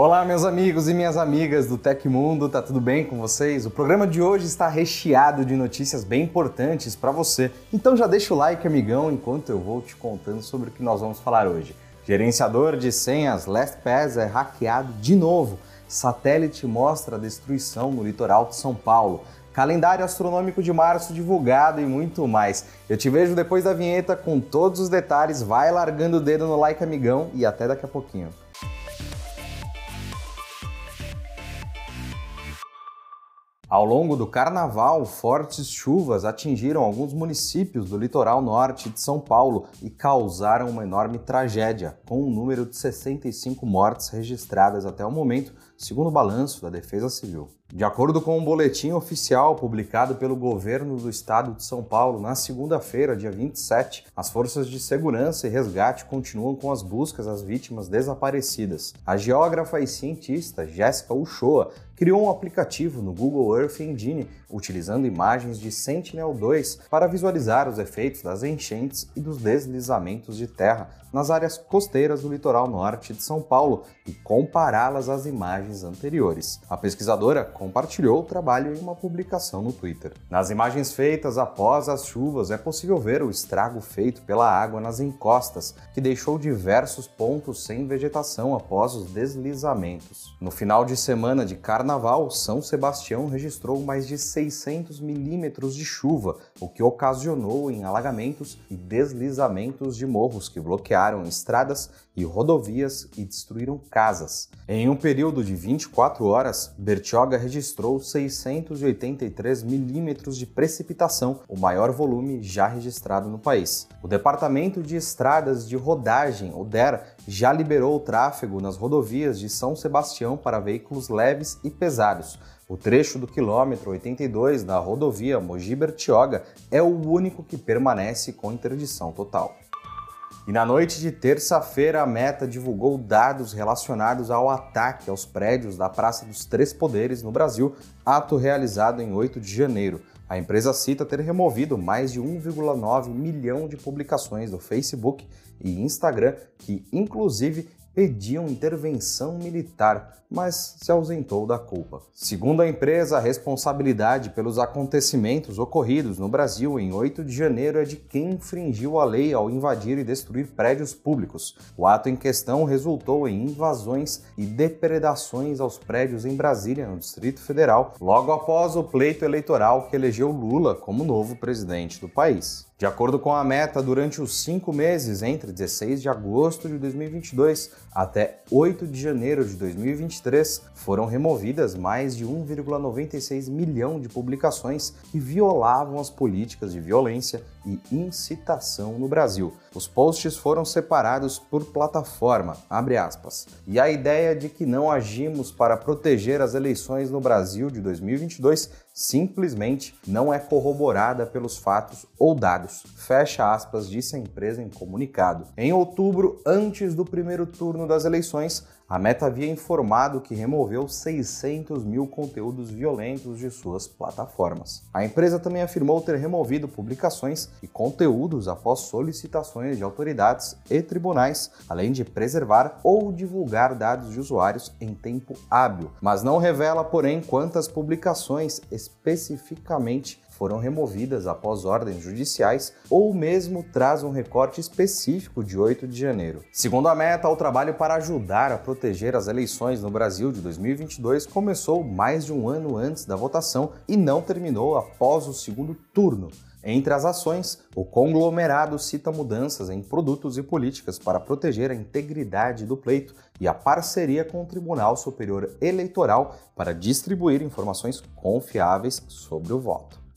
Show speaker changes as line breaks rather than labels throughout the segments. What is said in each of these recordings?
Olá, meus amigos e minhas amigas do Tecmundo, tá tudo bem com vocês? O programa de hoje está recheado de notícias bem importantes para você. Então já deixa o like, amigão, enquanto eu vou te contando sobre o que nós vamos falar hoje. Gerenciador de senhas LastPass é hackeado de novo. Satélite mostra a destruição no litoral de São Paulo. Calendário astronômico de março divulgado e muito mais. Eu te vejo depois da vinheta com todos os detalhes. Vai largando o dedo no like, amigão, e até daqui a pouquinho. Ao longo do carnaval, fortes chuvas atingiram alguns municípios do litoral norte de São Paulo e causaram uma enorme tragédia, com um número de 65 mortes registradas até o momento, segundo o balanço da Defesa Civil. De acordo com um boletim oficial publicado pelo governo do estado de São Paulo na segunda-feira, dia 27, as forças de segurança e resgate continuam com as buscas às vítimas desaparecidas. A geógrafa e cientista Jéssica Uchoa criou um aplicativo no Google Earth Engine utilizando imagens de Sentinel-2 para visualizar os efeitos das enchentes e dos deslizamentos de terra nas áreas costeiras do litoral norte de São Paulo e compará-las às imagens anteriores. A pesquisadora compartilhou o trabalho em uma publicação no Twitter. Nas imagens feitas após as chuvas, é possível ver o estrago feito pela água nas encostas, que deixou diversos pontos sem vegetação após os deslizamentos. No final de semana de carnaval, São Sebastião registrou mais de 600 milímetros de chuva, o que ocasionou em alagamentos e deslizamentos de morros que bloquearam estradas e rodovias e destruíram casas. Em um período de 24 horas, Bertioga registrou 683 milímetros de precipitação, o maior volume já registrado no país. O Departamento de Estradas de Rodagem, o DER, já liberou o tráfego nas rodovias de São Sebastião para veículos leves e pesados. O trecho do quilômetro 82 da rodovia Mogi-Bertioga é o único que permanece com interdição total. E na noite de terça-feira, a Meta divulgou dados relacionados ao ataque aos prédios da Praça dos Três Poderes no Brasil, ato realizado em 8 de janeiro. A empresa cita ter removido mais de 1,9 milhão de publicações do Facebook e Instagram, que inclusive pediam intervenção militar, mas se ausentou da culpa. Segundo a empresa, a responsabilidade pelos acontecimentos ocorridos no Brasil em 8 de janeiro é de quem infringiu a lei ao invadir e destruir prédios públicos. O ato em questão resultou em invasões e depredações aos prédios em Brasília, no Distrito Federal, logo após o pleito eleitoral que elegeu Lula como novo presidente do país. De acordo com a meta, durante os cinco meses entre 16 de agosto de 2022 até 8 de janeiro de 2023, foram removidas mais de 1,96 milhão de publicações que violavam as políticas de violência e incitação no Brasil. Os posts foram separados por plataforma, e a ideia de que não agimos para proteger as eleições no Brasil de 2022 simplesmente não é corroborada pelos fatos ou dados. Fecha aspas, disse a empresa em comunicado. Em outubro, antes do primeiro turno das eleições, a Meta havia informado que removeu 600 mil conteúdos violentos de suas plataformas. A empresa também afirmou ter removido publicações e conteúdos após solicitações de autoridades e tribunais, além de preservar ou divulgar dados de usuários em tempo hábil, mas não revela, porém, quantas publicações especificamente foram removidas após ordens judiciais ou mesmo traz um recorte específico de 8 de janeiro. Segundo a meta, o trabalho para ajudar a proteger as eleições no Brasil de 2022 começou mais de um ano antes da votação e não terminou após o segundo turno. Entre as ações, o conglomerado cita mudanças em produtos e políticas para proteger a integridade do pleito e a parceria com o Tribunal Superior Eleitoral para distribuir informações confiáveis sobre o voto.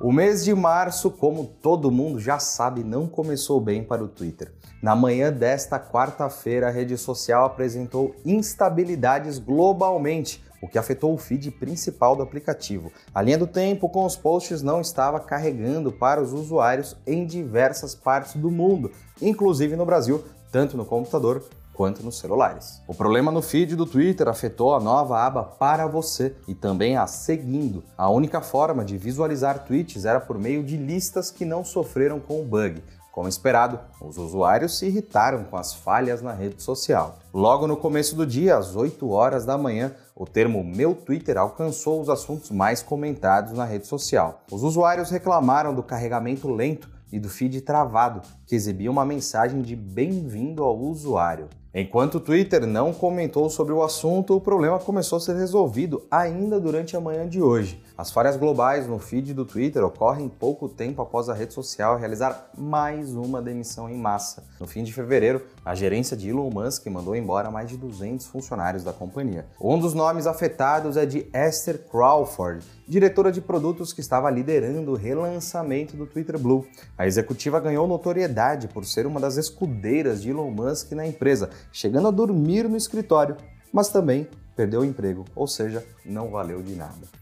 O mês de março, como todo mundo já sabe, não começou bem para o Twitter. Na manhã desta quarta-feira, a rede social apresentou instabilidades globalmente, o que afetou o feed principal do aplicativo. A linha do tempo com os posts não estava carregando para os usuários em diversas partes do mundo, inclusive no Brasil, tanto no computador quanto nos celulares. O problema no feed do Twitter afetou a nova aba Para Você e também a Seguindo. A única forma de visualizar tweets era por meio de listas que não sofreram com o bug. Como esperado, os usuários se irritaram com as falhas na rede social. Logo no começo do dia, às 8 horas da manhã, o termo Meu Twitter alcançou os assuntos mais comentados na rede social. Os usuários reclamaram do carregamento lento e do feed travado, que exibia uma mensagem de bem-vindo ao usuário. Enquanto o Twitter não comentou sobre o assunto, o problema começou a ser resolvido ainda durante a manhã de hoje. As falhas globais no feed do Twitter ocorrem pouco tempo após a rede social realizar mais uma demissão em massa. No fim de fevereiro, a gerência de Elon Musk mandou embora mais de 200 funcionários da companhia. Um dos nomes afetados é de Esther Crawford, diretora de produtos que estava liderando o relançamento do Twitter Blue. A executiva ganhou notoriedade por ser uma das escudeiras de Elon Musk na empresa, chegando a dormir no escritório, mas também perdeu o emprego, ou seja, não valeu de nada.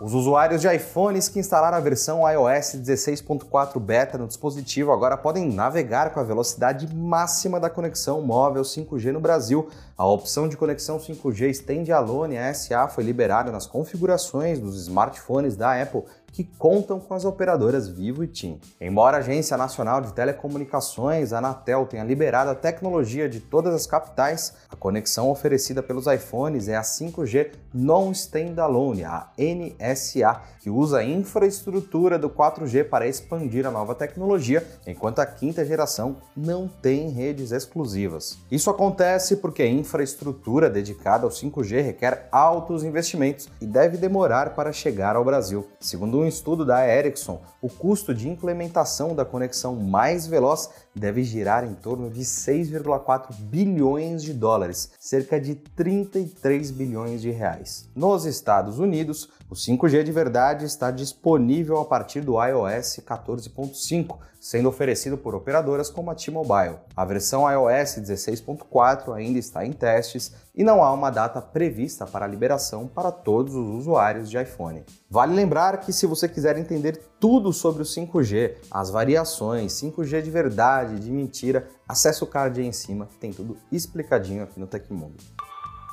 Os usuários de iPhones que instalaram a versão iOS 16.4 beta no dispositivo agora podem navegar com a velocidade máxima da conexão móvel 5G no Brasil. A opção de conexão 5G Standalone SA foi liberada nas configurações dos smartphones da Apple que contam com as operadoras Vivo e TIM. Embora a Agência Nacional de Telecomunicações, a Anatel, tenha liberado a tecnologia de todas as capitais, a conexão oferecida pelos iPhones é a 5G Non-Standalone, a NSA, que usa a infraestrutura do 4G para expandir a nova tecnologia, enquanto a quinta geração não tem redes exclusivas. Isso acontece porque a infraestrutura dedicada ao 5G requer altos investimentos e deve demorar para chegar ao Brasil. Segundo um estudo da Ericsson, o custo de implementação da conexão mais veloz deve girar em torno de 6,4 bilhões de dólares, cerca de 33 bilhões de reais. Nos Estados Unidos, o 5G de verdade está disponível a partir do iOS 14.5, sendo oferecido por operadoras como a T-Mobile. A versão iOS 16.4 ainda está em testes e não há uma data prevista para a liberação para todos os usuários de iPhone. Vale lembrar que se você quiser entender tudo sobre o 5G, as variações, 5G de verdade, de mentira, acesse o card aí em cima, tem tudo explicadinho aqui no Tecmundo.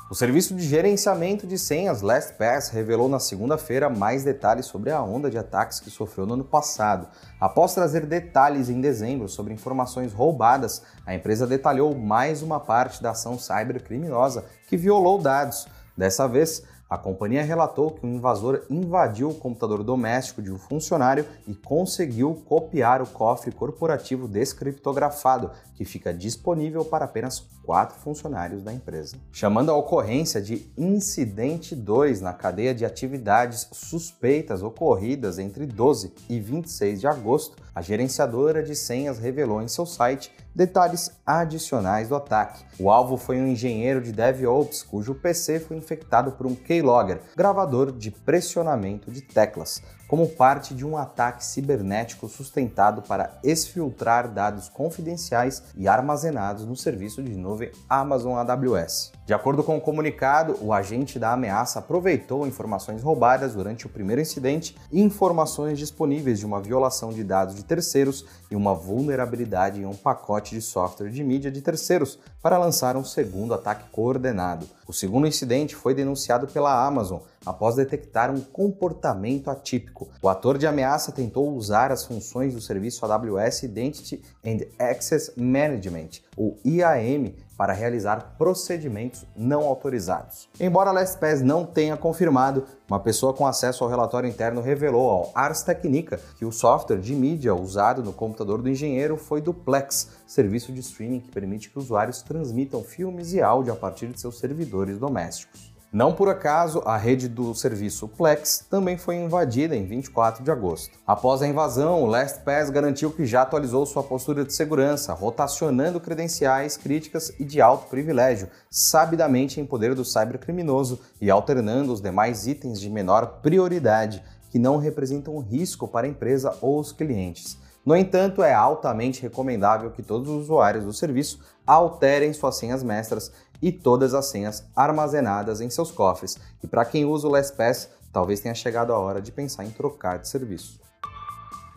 O serviço de gerenciamento de senhas LastPass revelou na segunda-feira mais detalhes sobre a onda de ataques que sofreu no ano passado. Após trazer detalhes em dezembro sobre informações roubadas, a empresa detalhou mais uma parte da ação cybercriminosa que violou dados. Dessa vez, a companhia relatou que um invasor invadiu o computador doméstico de um funcionário e conseguiu copiar o cofre corporativo descriptografado, que fica disponível para apenas quatro funcionários da empresa. Chamando a ocorrência de Incidente 2 na cadeia de atividades suspeitas ocorridas entre 12 e 26 de agosto, a gerenciadora de senhas revelou em seu site detalhes adicionais do ataque. O alvo foi um engenheiro de DevOps cujo PC foi infectado por um keylogger, gravador de pressionamento de teclas, como parte de um ataque cibernético sustentado para exfiltrar dados confidenciais e armazenados no serviço de nuvem Amazon AWS. De acordo com o comunicado, o agente da ameaça aproveitou informações roubadas durante o primeiro incidente e informações disponíveis de uma violação de dados de terceiros e uma vulnerabilidade em um pacote de software de mídia de terceiros para lançar um segundo ataque coordenado. O segundo incidente foi denunciado pela Amazon após detectar um comportamento atípico. O ator de ameaça tentou usar as funções do serviço AWS Identity and Access Management, o IAM, para realizar procedimentos não autorizados. Embora a LastPass não tenha confirmado, uma pessoa com acesso ao relatório interno revelou ao Ars Technica que o software de mídia usado no computador do engenheiro foi do Plex, serviço de streaming que permite que usuários transmitam filmes e áudio a partir de seus servidores domésticos. Não por acaso, a rede do serviço Plex também foi invadida em 24 de agosto. Após a invasão, o LastPass garantiu que já atualizou sua postura de segurança, rotacionando credenciais críticas e de alto privilégio, sabidamente em poder do cybercriminoso e alternando os demais itens de menor prioridade, que não representam risco para a empresa ou os clientes. No entanto, é altamente recomendável que todos os usuários do serviço alterem suas senhas mestras e todas as senhas armazenadas em seus cofres. E para quem usa o LastPass, talvez tenha chegado a hora de pensar em trocar de serviço.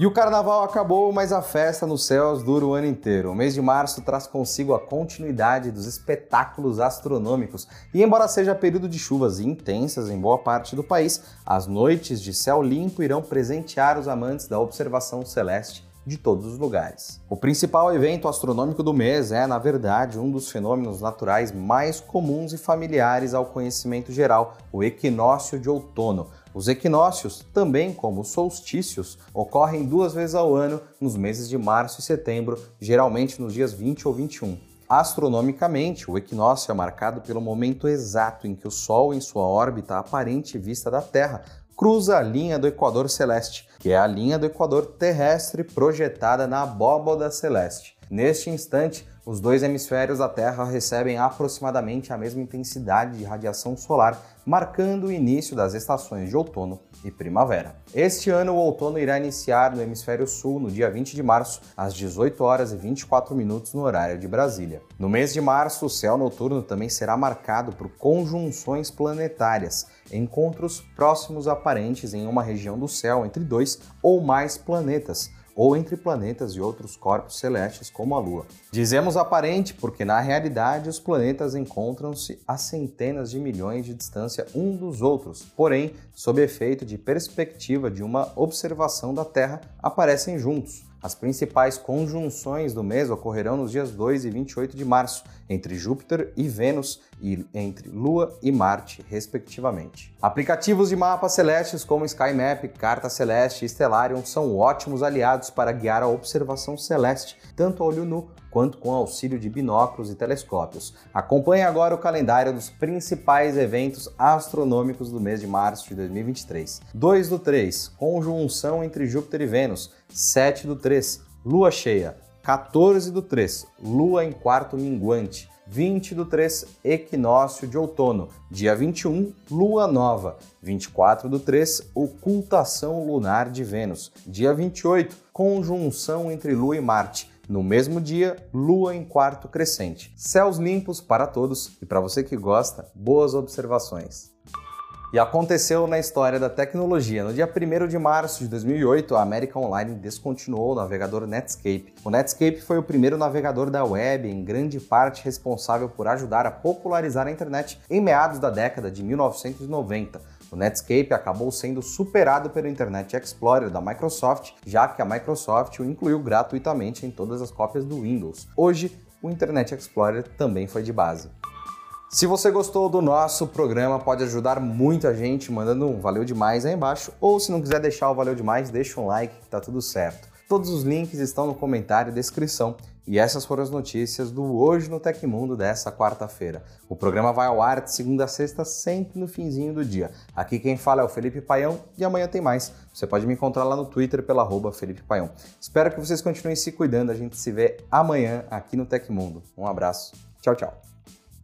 E o carnaval acabou, mas a festa nos céus dura o ano inteiro. O mês de março traz consigo a continuidade dos espetáculos astronômicos. E embora seja período de chuvas intensas em boa parte do país, as noites de céu limpo irão presentear os amantes da observação celeste de todos os lugares. O principal evento astronômico do mês é, na verdade, um dos fenômenos naturais mais comuns e familiares ao conhecimento geral, o equinócio de outono. Os equinócios, também como os solstícios, ocorrem duas vezes ao ano nos meses de março e setembro, geralmente nos dias 20 ou 21. Astronomicamente, o equinócio é marcado pelo momento exato em que o Sol, em sua órbita aparente vista da Terra, cruza a linha do equador celeste, que é a linha do equador terrestre projetada na abóboda celeste. Neste instante, os dois hemisférios da Terra recebem aproximadamente a mesma intensidade de radiação solar, marcando o início das estações de outono e primavera. Este ano, o outono irá iniciar no hemisfério sul no dia 20 de março, às 18 horas e 24 minutos no horário de Brasília. No mês de março, o céu noturno também será marcado por conjunções planetárias, encontros próximos aparentes em uma região do céu entre dois ou mais planetas, ou entre planetas e outros corpos celestes como a Lua. Dizemos aparente porque na realidade os planetas encontram-se a centenas de milhões de distância um dos outros, porém, sob efeito de perspectiva de uma observação da Terra, aparecem juntos. As principais conjunções do mês ocorrerão nos dias 2 e 28 de março, entre Júpiter e Vênus e entre Lua e Marte, respectivamente. Aplicativos de mapas celestes como SkyMap, Carta Celeste e Stellarium são ótimos aliados para guiar a observação celeste, tanto a olho nu quanto com auxílio de binóculos e telescópios. Acompanhe agora o calendário dos principais eventos astronômicos do mês de março de 2023. 2 do 3, conjunção entre Júpiter e Vênus. 7 do 3, lua cheia. 14 do 3, lua em quarto minguante. 20 do 3, equinócio de outono. Dia 21, lua nova. 24 do 3, ocultação lunar de Vênus. Dia 28, conjunção entre lua e Marte. No mesmo dia, lua em quarto crescente. Céus limpos para todos e para você que gosta, boas observações. E aconteceu na história da tecnologia. No dia 1 de março de 2008, a América Online descontinuou o navegador Netscape. O Netscape foi o primeiro navegador da web, em grande parte responsável por ajudar a popularizar a internet em meados da década de 1990. O Netscape acabou sendo superado pelo Internet Explorer da Microsoft, já que a Microsoft o incluiu gratuitamente em todas as cópias do Windows. Hoje, o Internet Explorer também foi de base. Se você gostou do nosso programa, pode ajudar muito a gente mandando um valeu demais aí embaixo, ou se não quiser deixar o valeu demais, deixa um like que tá tudo certo. Todos os links estão no comentário e descrição. E essas foram as notícias do Hoje no Tecmundo dessa quarta-feira. O programa vai ao ar de segunda a sexta, sempre no finzinho do dia. Aqui quem fala é o Felipe Paião e amanhã tem mais. Você pode me encontrar lá no Twitter pela arroba Felipe Paião. Espero que vocês continuem se cuidando. A gente se vê amanhã aqui no Tecmundo. Um abraço. Tchau, tchau.